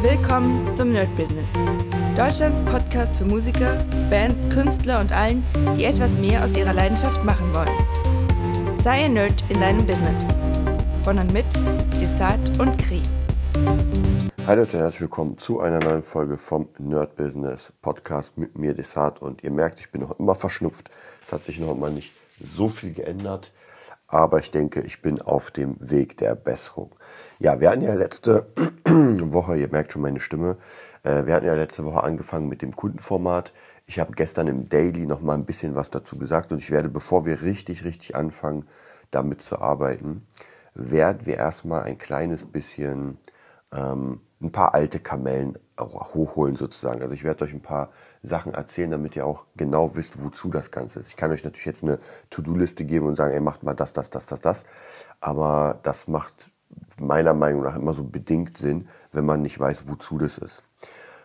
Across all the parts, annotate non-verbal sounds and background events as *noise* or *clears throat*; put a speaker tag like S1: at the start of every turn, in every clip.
S1: Willkommen zum Nerd Business. Deutschlands Podcast für Musiker, Bands, Künstler und allen, die etwas mehr aus ihrer Leidenschaft machen wollen. Sei ein Nerd in deinem Business. Von und mit Desart und Kri.
S2: Hi Leute, herzlich willkommen zu einer neuen Folge vom Nerd Business Podcast mit mir, Desart. Und ihr merkt, ich bin noch immer verschnupft. Es hat sich noch immer nicht so viel geändert aber ich denke, ich bin auf dem Weg der Besserung. Ja, wir hatten ja letzte *clears throat* Woche, ihr merkt schon meine Stimme, äh, wir hatten ja letzte Woche angefangen mit dem Kundenformat. Ich habe gestern im Daily noch mal ein bisschen was dazu gesagt und ich werde, bevor wir richtig, richtig anfangen, damit zu arbeiten, werden wir erstmal ein kleines bisschen ähm, ein paar alte Kamellen hochholen sozusagen. Also ich werde euch ein paar Sachen erzählen, damit ihr auch genau wisst, wozu das Ganze ist. Ich kann euch natürlich jetzt eine To-Do-Liste geben und sagen, ey, macht mal das, das, das, das, das. Aber das macht meiner Meinung nach immer so bedingt Sinn, wenn man nicht weiß, wozu das ist.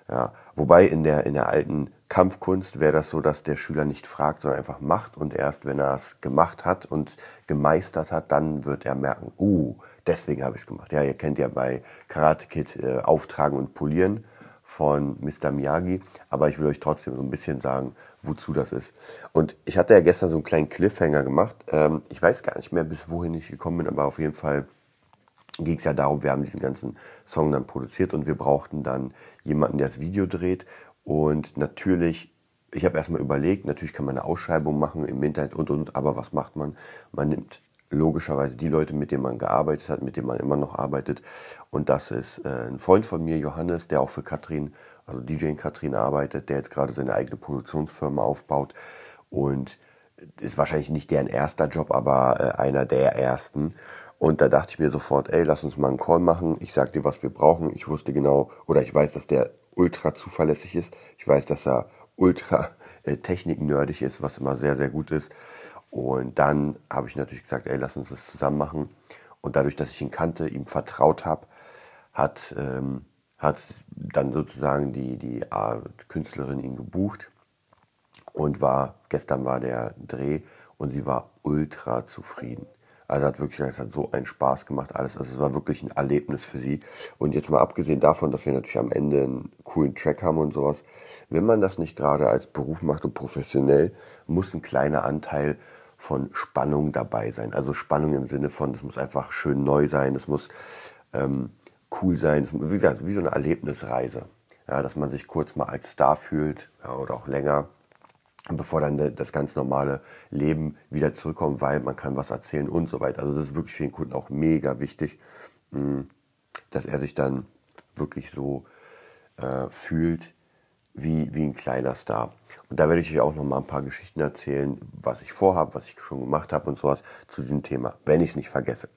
S2: Ja, wobei in der, in der alten Kampfkunst wäre das so, dass der Schüler nicht fragt, sondern einfach macht und erst wenn er es gemacht hat und gemeistert hat, dann wird er merken, uh, deswegen habe ich es gemacht. Ja, ihr kennt ja bei Karate Kid äh, Auftragen und Polieren von Mr. Miyagi, aber ich will euch trotzdem so ein bisschen sagen, wozu das ist. Und ich hatte ja gestern so einen kleinen Cliffhanger gemacht. Ähm, ich weiß gar nicht mehr, bis wohin ich gekommen bin, aber auf jeden Fall ging es ja darum, wir haben diesen ganzen Song dann produziert und wir brauchten dann jemanden, der das Video dreht. Und natürlich, ich habe erstmal überlegt, natürlich kann man eine Ausschreibung machen im Internet und und, aber was macht man? Man nimmt logischerweise die Leute, mit denen man gearbeitet hat, mit denen man immer noch arbeitet. Und das ist äh, ein Freund von mir, Johannes, der auch für Katrin, also DJ Katrin arbeitet, der jetzt gerade seine eigene Produktionsfirma aufbaut. Und ist wahrscheinlich nicht deren erster Job, aber äh, einer der ersten. Und da dachte ich mir sofort, ey, lass uns mal einen Call machen. Ich sag dir, was wir brauchen. Ich wusste genau, oder ich weiß, dass der ultra zuverlässig ist. Ich weiß, dass er ultra äh, techniknerdig ist, was immer sehr, sehr gut ist. Und dann habe ich natürlich gesagt, ey, lass uns das zusammen machen. Und dadurch, dass ich ihn kannte, ihm vertraut habe, hat, ähm, hat dann sozusagen die, die Künstlerin ihn gebucht und war, gestern war der Dreh und sie war ultra zufrieden. Also hat wirklich, es hat so einen Spaß gemacht alles. Also es war wirklich ein Erlebnis für sie. Und jetzt mal abgesehen davon, dass wir natürlich am Ende einen coolen Track haben und sowas, wenn man das nicht gerade als Beruf macht und professionell, muss ein kleiner Anteil von Spannung dabei sein. Also Spannung im Sinne von, das muss einfach schön neu sein, das muss ähm, cool sein, das, wie gesagt, wie so eine Erlebnisreise. Ja, dass man sich kurz mal als Star fühlt ja, oder auch länger, bevor dann das ganz normale Leben wieder zurückkommt, weil man kann was erzählen und so weiter. Also das ist wirklich für den Kunden auch mega wichtig, hm, dass er sich dann wirklich so äh, fühlt, wie, wie ein kleiner Star. Und da werde ich euch auch noch mal ein paar Geschichten erzählen, was ich vorhabe, was ich schon gemacht habe und sowas zu diesem Thema, wenn ich es nicht vergesse.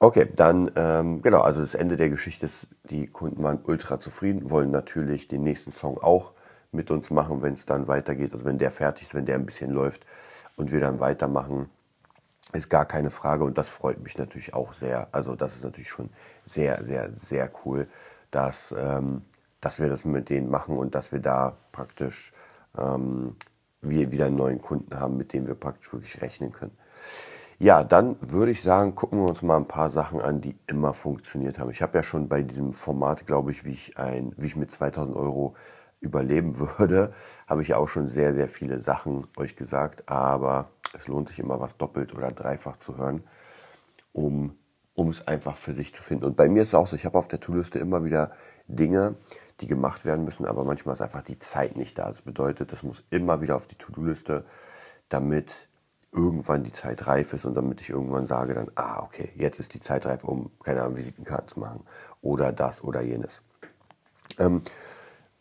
S2: Okay, dann ähm, genau, also das Ende der Geschichte ist, die Kunden waren ultra zufrieden, wollen natürlich den nächsten Song auch mit uns machen, wenn es dann weitergeht. Also wenn der fertig ist, wenn der ein bisschen läuft und wir dann weitermachen, ist gar keine Frage und das freut mich natürlich auch sehr. Also das ist natürlich schon sehr, sehr, sehr cool, dass ähm, dass wir das mit denen machen und dass wir da praktisch ähm, wir wieder einen neuen Kunden haben, mit dem wir praktisch wirklich rechnen können. Ja, dann würde ich sagen, gucken wir uns mal ein paar Sachen an, die immer funktioniert haben. Ich habe ja schon bei diesem Format, glaube ich, wie ich, ein, wie ich mit 2000 Euro überleben *laughs* würde, habe ich auch schon sehr, sehr viele Sachen euch gesagt. Aber es lohnt sich immer was doppelt oder dreifach zu hören, um, um es einfach für sich zu finden. Und bei mir ist es auch so, ich habe auf der To-Liste immer wieder Dinge, die gemacht werden müssen, aber manchmal ist einfach die Zeit nicht da. Das bedeutet, das muss immer wieder auf die To-Do-Liste, damit irgendwann die Zeit reif ist und damit ich irgendwann sage dann, ah, okay, jetzt ist die Zeit reif, um, keine Ahnung, Visitenkarten zu machen oder das oder jenes. Ähm,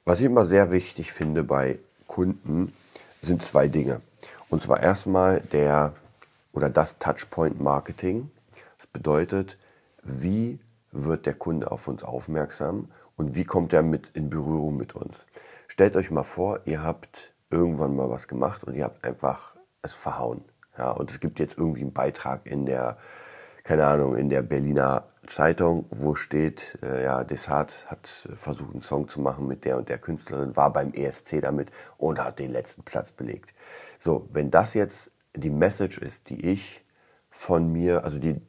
S2: was ich immer sehr wichtig finde bei Kunden, sind zwei Dinge. Und zwar erstmal der oder das Touchpoint Marketing. Das bedeutet, wie wird der Kunde auf uns aufmerksam und wie kommt er mit in Berührung mit uns. Stellt euch mal vor, ihr habt irgendwann mal was gemacht und ihr habt einfach es verhauen. Ja, und es gibt jetzt irgendwie einen Beitrag in der, keine Ahnung, in der Berliner Zeitung, wo steht, äh, ja, Desart hat versucht, einen Song zu machen mit der und der Künstlerin, war beim ESC damit und hat den letzten Platz belegt. So, wenn das jetzt die Message ist, die ich von mir, also die,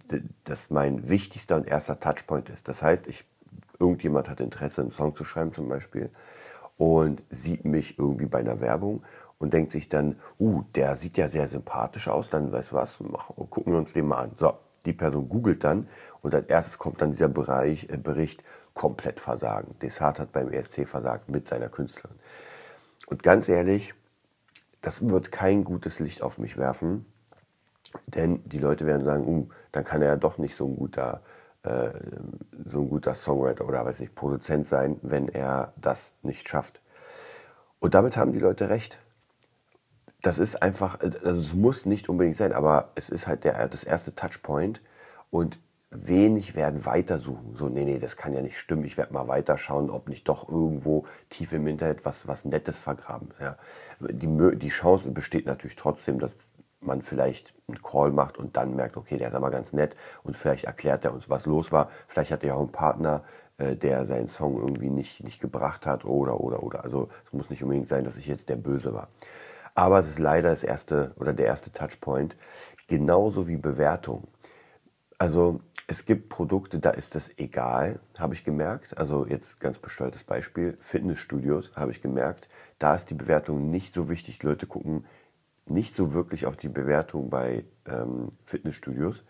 S2: das mein wichtigster und erster Touchpoint ist. Das heißt, ich irgendjemand hat Interesse, einen Song zu schreiben zum Beispiel und sieht mich irgendwie bei einer Werbung und denkt sich dann, uh, der sieht ja sehr sympathisch aus, dann weißt du was, gucken wir uns den mal an. So, die Person googelt dann und als erstes kommt dann dieser Bereich, äh, Bericht komplett versagen. Desart hat beim ESC versagt mit seiner Künstlerin. Und ganz ehrlich, das wird kein gutes Licht auf mich werfen, denn die Leute werden sagen, uh, dann kann er ja doch nicht so ein guter, äh, so ein guter Songwriter oder weiß nicht, Produzent sein, wenn er das nicht schafft. Und damit haben die Leute recht. Das ist einfach, also es muss nicht unbedingt sein, aber es ist halt der, das erste Touchpoint und wenig werden weitersuchen. So, nee, nee, das kann ja nicht stimmen. Ich werde mal weiterschauen, ob nicht doch irgendwo tief im Internet was, was Nettes vergraben ist. Ja. Die, die Chance besteht natürlich trotzdem, dass man vielleicht einen Call macht und dann merkt, okay, der ist aber ganz nett und vielleicht erklärt er uns, was los war. Vielleicht hat er ja auch einen Partner, äh, der seinen Song irgendwie nicht, nicht gebracht hat oder, oder, oder. Also es muss nicht unbedingt sein, dass ich jetzt der Böse war. Aber es ist leider das erste oder der erste Touchpoint, genauso wie Bewertung. Also es gibt Produkte, da ist das egal, habe ich gemerkt. Also jetzt ganz besteuertes Beispiel, Fitnessstudios habe ich gemerkt, da ist die Bewertung nicht so wichtig. Leute gucken nicht so wirklich auf die Bewertung bei ähm, Fitnessstudios.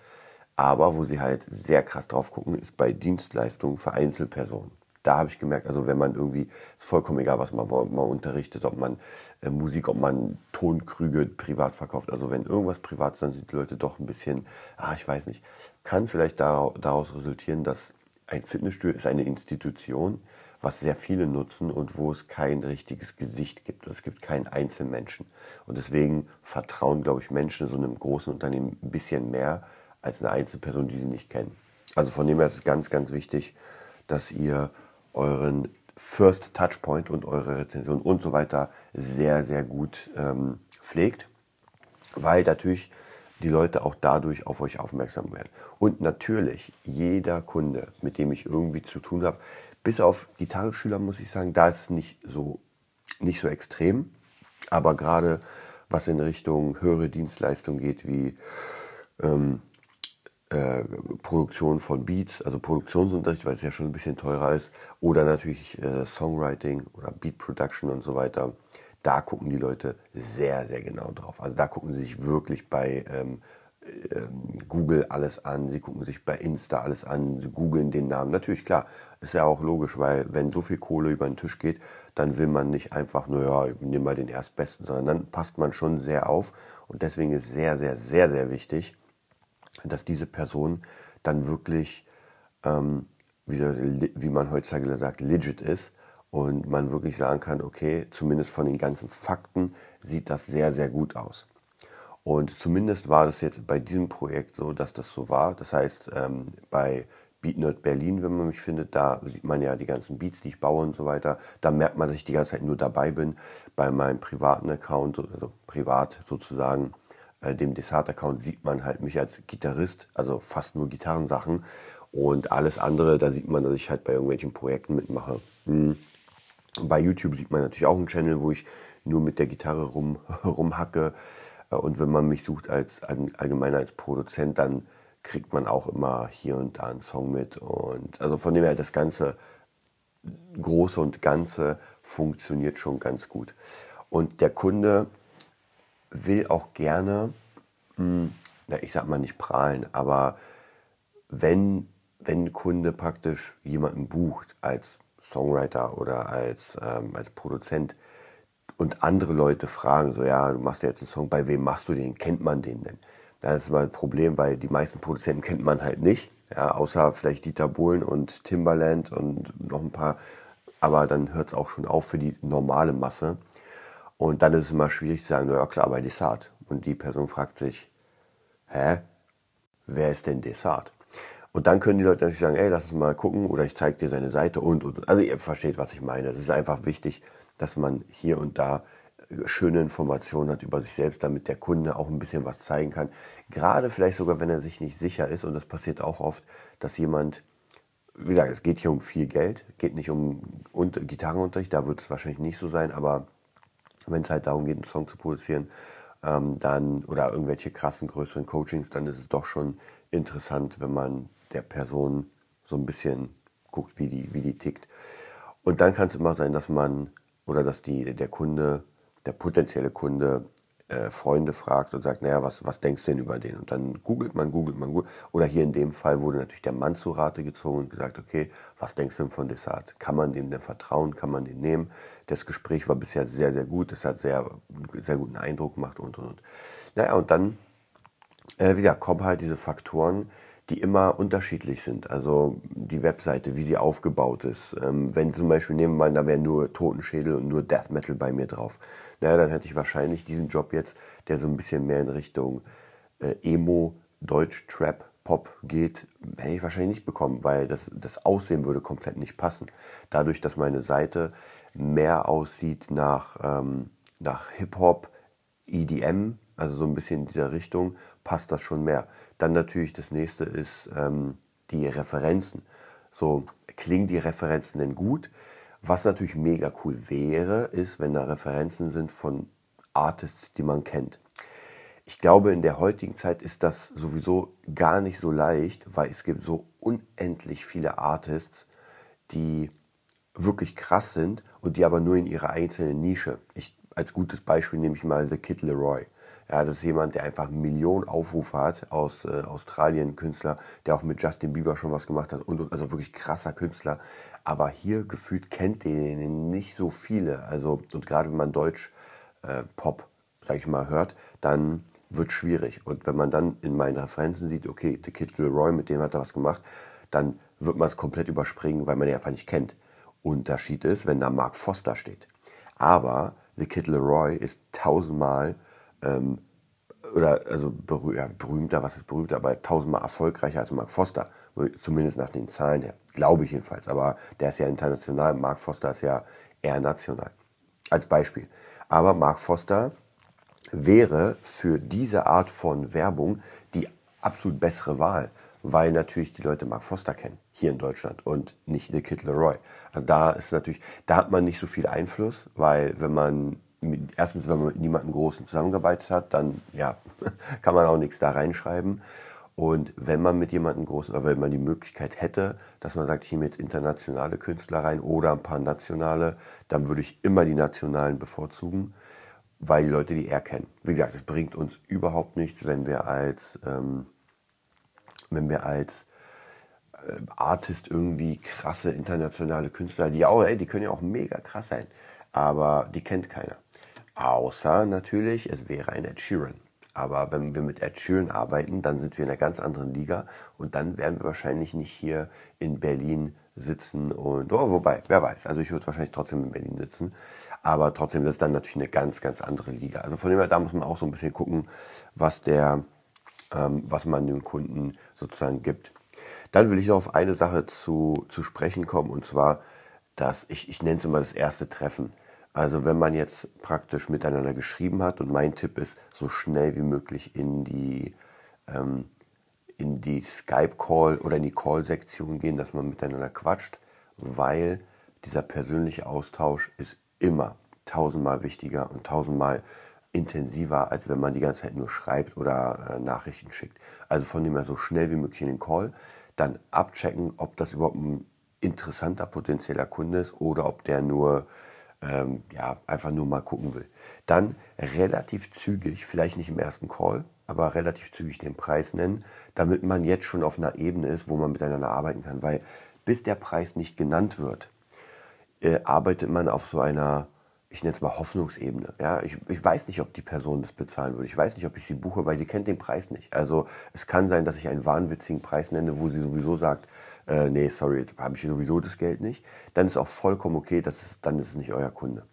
S2: Aber wo sie halt sehr krass drauf gucken, ist bei Dienstleistungen für Einzelpersonen da habe ich gemerkt, also wenn man irgendwie, ist vollkommen egal, was man mal unterrichtet, ob man äh, Musik, ob man Tonkrüge privat verkauft. Also wenn irgendwas privat ist, dann sind die Leute doch ein bisschen, ah, ich weiß nicht, kann vielleicht daraus resultieren, dass ein Fitnessstudio ist eine Institution, was sehr viele nutzen und wo es kein richtiges Gesicht gibt. Es gibt keinen Einzelmenschen. Und deswegen vertrauen, glaube ich, Menschen so einem großen Unternehmen ein bisschen mehr als eine Einzelperson, die sie nicht kennen. Also von dem her ist es ganz, ganz wichtig, dass ihr euren First Touchpoint und eure Rezension und so weiter sehr, sehr gut ähm, pflegt, weil natürlich die Leute auch dadurch auf euch aufmerksam werden. Und natürlich, jeder Kunde, mit dem ich irgendwie zu tun habe, bis auf Gitarreschüler muss ich sagen, da ist es nicht so, nicht so extrem, aber gerade was in Richtung höhere Dienstleistung geht, wie ähm, äh, Produktion von Beats, also Produktionsunterricht, weil es ja schon ein bisschen teurer ist, oder natürlich äh, Songwriting oder Beat Production und so weiter. Da gucken die Leute sehr, sehr genau drauf. Also da gucken sie sich wirklich bei ähm, Google alles an, sie gucken sich bei Insta alles an, sie googeln den Namen. Natürlich, klar, ist ja auch logisch, weil wenn so viel Kohle über den Tisch geht, dann will man nicht einfach nur, ja, ich nehme mal den Erstbesten, sondern dann passt man schon sehr auf. Und deswegen ist sehr, sehr, sehr, sehr wichtig, dass diese Person dann wirklich, ähm, wie, wie man heutzutage sagt, legit ist und man wirklich sagen kann, okay, zumindest von den ganzen Fakten sieht das sehr, sehr gut aus. Und zumindest war das jetzt bei diesem Projekt so, dass das so war. Das heißt, ähm, bei BeatNerd Berlin, wenn man mich findet, da sieht man ja die ganzen Beats, die ich baue und so weiter. Da merkt man, dass ich die ganze Zeit nur dabei bin. Bei meinem privaten Account, also privat sozusagen, äh, dem Desart-Account sieht man halt mich als Gitarrist, also fast nur Gitarrensachen. Und alles andere, da sieht man, dass ich halt bei irgendwelchen Projekten mitmache. Hm. Bei YouTube sieht man natürlich auch einen Channel, wo ich nur mit der Gitarre rum, *laughs* rumhacke. Äh, und wenn man mich sucht als allgemein als Produzent, dann kriegt man auch immer hier und da einen Song mit. Und also von dem her, das Ganze, Große und Ganze funktioniert schon ganz gut. Und der Kunde will auch gerne, hm, na, ich sag mal nicht prahlen, aber wenn, wenn ein Kunde praktisch jemanden bucht als Songwriter oder als, ähm, als Produzent und andere Leute fragen, so ja, du machst ja jetzt einen Song, bei wem machst du den? Kennt man den denn? Das ist mal ein Problem, weil die meisten Produzenten kennt man halt nicht, ja, außer vielleicht Dieter Bohlen und Timbaland und noch ein paar, aber dann hört es auch schon auf für die normale Masse. Und dann ist es immer schwierig zu sagen, ja klar, bei Desart. Und die Person fragt sich, hä, wer ist denn Desart? Und dann können die Leute natürlich sagen, ey, lass uns mal gucken oder ich zeige dir seine Seite und, und. Also ihr versteht, was ich meine. Es ist einfach wichtig, dass man hier und da schöne Informationen hat über sich selbst, damit der Kunde auch ein bisschen was zeigen kann. Gerade vielleicht sogar, wenn er sich nicht sicher ist, und das passiert auch oft, dass jemand, wie gesagt, es geht hier um viel Geld, geht nicht um Gitarrenunterricht, da wird es wahrscheinlich nicht so sein, aber wenn es halt darum geht, einen Song zu produzieren, ähm, dann oder irgendwelche krassen größeren Coachings, dann ist es doch schon interessant, wenn man der Person so ein bisschen guckt, wie die, wie die tickt. Und dann kann es immer sein, dass man oder dass die, der Kunde, der potenzielle Kunde äh, Freunde fragt und sagt, naja, was, was denkst du denn über den? Und dann googelt man, googelt man, googelt. Oder hier in dem Fall wurde natürlich der Mann zu Rate gezogen und gesagt, okay, was denkst du denn von Desart? Kann man dem denn vertrauen? Kann man den nehmen? Das Gespräch war bisher sehr, sehr gut. Das hat sehr, sehr guten Eindruck gemacht und, und, und. Naja, und dann, äh, wieder kommen halt diese Faktoren, die immer unterschiedlich sind. Also die Webseite, wie sie aufgebaut ist. Ähm, wenn zum Beispiel nehmen wir mal, da wäre nur Totenschädel und nur Death Metal bei mir drauf. Naja, dann hätte ich wahrscheinlich diesen Job jetzt, der so ein bisschen mehr in Richtung äh, Emo, Deutsch, Trap, Pop geht, hätte ich wahrscheinlich nicht bekommen, weil das, das Aussehen würde komplett nicht passen. Dadurch, dass meine Seite mehr aussieht nach, ähm, nach Hip-Hop, EDM, also so ein bisschen in dieser Richtung, passt das schon mehr. Dann natürlich das nächste ist ähm, die Referenzen. So, klingen die Referenzen denn gut? Was natürlich mega cool wäre, ist, wenn da Referenzen sind von Artists, die man kennt. Ich glaube, in der heutigen Zeit ist das sowieso gar nicht so leicht, weil es gibt so unendlich viele Artists, die wirklich krass sind und die aber nur in ihrer einzelnen Nische. Ich, als gutes Beispiel nehme ich mal The Kid Leroy. Ja, das ist jemand, der einfach Millionen Aufrufe hat aus äh, Australien, Künstler, der auch mit Justin Bieber schon was gemacht hat und, also wirklich krasser Künstler. Aber hier gefühlt kennt den nicht so viele. Also und gerade wenn man Deutsch äh, Pop, sag ich mal, hört, dann wird schwierig. Und wenn man dann in meinen Referenzen sieht, okay, The Kid Leroy, mit dem hat er was gemacht, dann wird man es komplett überspringen, weil man ihn einfach nicht kennt. Unterschied ist, wenn da Mark Foster steht. Aber The Kid Leroy ist tausendmal ähm, oder also berüh ja, berühmter, was ist berühmter, aber tausendmal erfolgreicher als Mark Foster, zumindest nach den Zahlen her, glaube ich jedenfalls. Aber der ist ja international, Mark Foster ist ja eher national. Als Beispiel. Aber Mark Foster wäre für diese Art von Werbung die absolut bessere Wahl, weil natürlich die Leute Mark Foster kennen, hier in Deutschland und nicht The Kid Leroy. Also da ist natürlich, da hat man nicht so viel Einfluss, weil wenn man erstens, wenn man mit niemandem Großen zusammengearbeitet hat, dann ja, *laughs* kann man auch nichts da reinschreiben. Und wenn man mit jemandem großen, oder wenn man die Möglichkeit hätte, dass man sagt, nehme jetzt internationale Künstler rein oder ein paar nationale, dann würde ich immer die nationalen bevorzugen, weil die Leute die eher kennen. Wie gesagt, es bringt uns überhaupt nichts, wenn wir als, ähm, wenn wir als äh, Artist irgendwie krasse internationale Künstler, die auch, ey, die können ja auch mega krass sein, aber die kennt keiner. Außer natürlich, es wäre ein Ed Sheeran. Aber wenn wir mit Ed Sheeran arbeiten, dann sind wir in einer ganz anderen Liga und dann werden wir wahrscheinlich nicht hier in Berlin sitzen und, oh, wobei, wer weiß, also ich würde wahrscheinlich trotzdem in Berlin sitzen, aber trotzdem ist dann natürlich eine ganz, ganz andere Liga. Also von dem her, da muss man auch so ein bisschen gucken, was der, ähm, was man dem Kunden sozusagen gibt. Dann will ich noch auf eine Sache zu, zu sprechen kommen und zwar, dass ich, ich nenne es immer das erste Treffen. Also wenn man jetzt praktisch miteinander geschrieben hat und mein Tipp ist, so schnell wie möglich in die, ähm, in die Skype-Call oder in die Call-Sektion gehen, dass man miteinander quatscht, weil dieser persönliche Austausch ist immer tausendmal wichtiger und tausendmal intensiver, als wenn man die ganze Zeit nur schreibt oder äh, Nachrichten schickt. Also von dem her so schnell wie möglich in den Call, dann abchecken, ob das überhaupt ein interessanter potenzieller Kunde ist oder ob der nur ähm, ja, einfach nur mal gucken will. Dann relativ zügig, vielleicht nicht im ersten Call, aber relativ zügig den Preis nennen, damit man jetzt schon auf einer Ebene ist, wo man miteinander arbeiten kann. Weil bis der Preis nicht genannt wird, äh, arbeitet man auf so einer, ich nenne es mal Hoffnungsebene. Ja, ich, ich weiß nicht, ob die Person das bezahlen würde. Ich weiß nicht, ob ich sie buche, weil sie kennt den Preis nicht. Also es kann sein, dass ich einen wahnwitzigen Preis nenne, wo sie sowieso sagt, äh, nee, sorry, jetzt habe ich sowieso das Geld nicht, dann ist auch vollkommen okay, das ist, dann ist es nicht euer Kunde.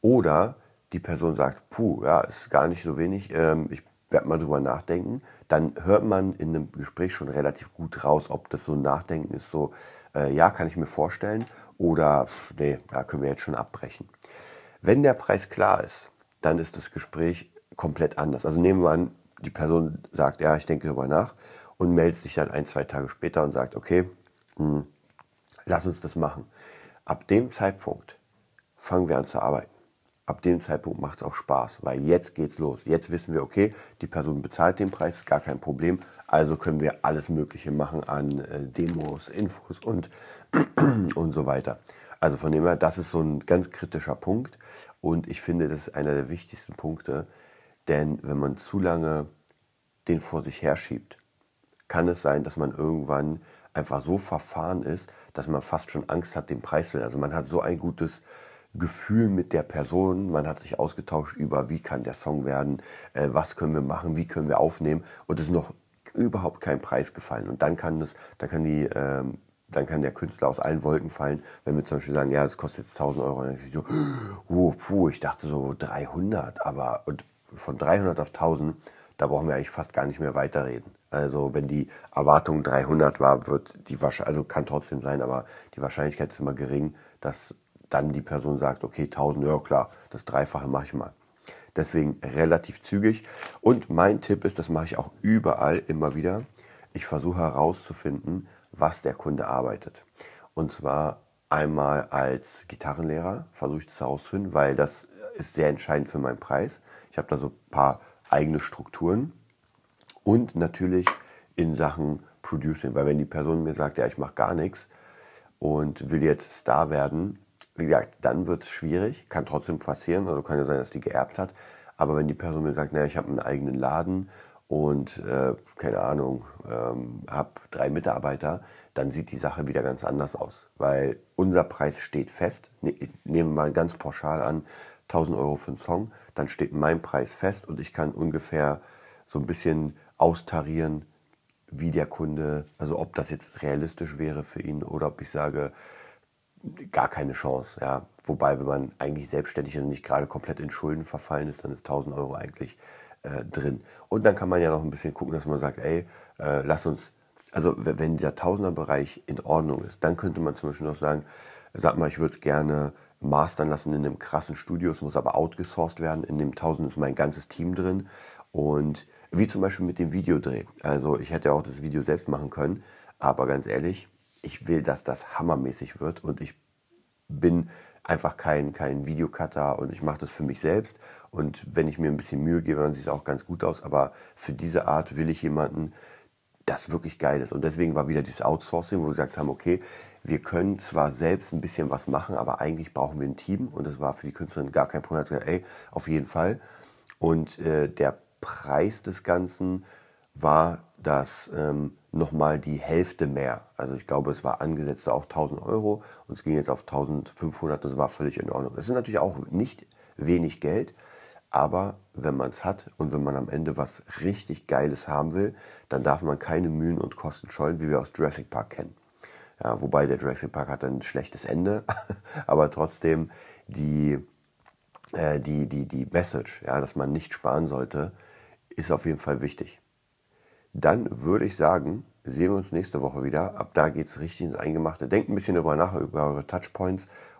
S2: Oder die Person sagt, puh, ja, ist gar nicht so wenig, ähm, ich werde mal drüber nachdenken, dann hört man in einem Gespräch schon relativ gut raus, ob das so ein Nachdenken ist, so, äh, ja, kann ich mir vorstellen, oder nee, da können wir jetzt schon abbrechen. Wenn der Preis klar ist, dann ist das Gespräch komplett anders. Also nehmen wir an, die Person sagt, ja, ich denke darüber nach und meldet sich dann ein, zwei Tage später und sagt, okay, mh, hm, lass uns das machen. Ab dem Zeitpunkt fangen wir an zu arbeiten. ab dem Zeitpunkt macht es auch Spaß, weil jetzt geht's los. Jetzt wissen wir, okay, die Person bezahlt den Preis, gar kein Problem. Also können wir alles Mögliche machen an äh, Demos, Infos und, *clears throat* und so weiter. Also von dem her, das ist so ein ganz kritischer Punkt. Und ich finde, das ist einer der wichtigsten Punkte. Denn wenn man zu lange den vor sich herschiebt, kann es sein, dass man irgendwann einfach so verfahren ist, dass man fast schon Angst hat, den Preis zu Also man hat so ein gutes Gefühl mit der Person, man hat sich ausgetauscht über, wie kann der Song werden, äh, was können wir machen, wie können wir aufnehmen und es ist noch überhaupt kein Preis gefallen. Und dann kann das, dann kann die, ähm, dann kann der Künstler aus allen Wolken fallen, wenn wir zum Beispiel sagen, ja, das kostet jetzt 1000 Euro, dann ich so, oh, puh, ich dachte so 300, aber und von 300 auf 1000, da brauchen wir eigentlich fast gar nicht mehr weiterreden. Also wenn die Erwartung 300 war, wird die Wahrscheinlichkeit, also kann trotzdem sein, aber die Wahrscheinlichkeit ist immer gering, dass dann die Person sagt, okay, 1000, ja klar, das Dreifache mache ich mal. Deswegen relativ zügig. Und mein Tipp ist, das mache ich auch überall immer wieder. Ich versuche herauszufinden, was der Kunde arbeitet. Und zwar einmal als Gitarrenlehrer versuche ich das herauszufinden, weil das ist sehr entscheidend für meinen Preis. Ich habe da so ein paar eigene Strukturen und natürlich in Sachen Producing, weil wenn die Person mir sagt, ja, ich mache gar nichts und will jetzt Star werden, wie gesagt, dann wird es schwierig, kann trotzdem passieren, also kann ja sein, dass die geerbt hat, aber wenn die Person mir sagt, naja, ich habe einen eigenen Laden und äh, keine Ahnung, ähm, habe drei Mitarbeiter, dann sieht die Sache wieder ganz anders aus, weil unser Preis steht fest. Ne, nehmen wir mal ganz pauschal an, 1000 Euro für einen Song, dann steht mein Preis fest und ich kann ungefähr so ein bisschen austarieren, wie der Kunde, also ob das jetzt realistisch wäre für ihn oder ob ich sage, gar keine Chance. Ja. Wobei, wenn man eigentlich selbstständig ist und nicht gerade komplett in Schulden verfallen ist, dann ist 1000 Euro eigentlich äh, drin. Und dann kann man ja noch ein bisschen gucken, dass man sagt, ey, äh, lass uns, also wenn dieser Tausender-Bereich in Ordnung ist, dann könnte man zum Beispiel noch sagen, sag mal, ich würde es gerne mastern lassen in einem krassen Studio, es muss aber outgesourced werden. In dem Tausend ist mein ganzes Team drin. Und wie zum Beispiel mit dem Videodreh. Also ich hätte auch das Video selbst machen können, aber ganz ehrlich, ich will, dass das hammermäßig wird und ich bin einfach kein, kein Videocutter und ich mache das für mich selbst. Und wenn ich mir ein bisschen Mühe gebe, dann sieht es auch ganz gut aus. Aber für diese Art will ich jemanden, das wirklich geil ist. Und deswegen war wieder dieses Outsourcing, wo wir gesagt haben, okay, wir können zwar selbst ein bisschen was machen, aber eigentlich brauchen wir ein Team. Und das war für die Künstlerin gar kein Problem. Gesagt, ey, auf jeden Fall. Und äh, der Preis des Ganzen war das ähm, nochmal die Hälfte mehr. Also ich glaube, es war angesetzt auch 1000 Euro und es ging jetzt auf 1500. Das war völlig in Ordnung. Das ist natürlich auch nicht wenig Geld, aber wenn man es hat und wenn man am Ende was richtig Geiles haben will, dann darf man keine Mühen und Kosten scheuen, wie wir aus Jurassic Park kennen. Ja, wobei der Jurassic Park hat ein schlechtes Ende, *laughs* aber trotzdem die, äh, die, die, die Message, ja, dass man nicht sparen sollte, ist auf jeden Fall wichtig. Dann würde ich sagen, sehen wir uns nächste Woche wieder. Ab da geht es richtig ins Eingemachte. Denkt ein bisschen darüber nach, über eure Touchpoints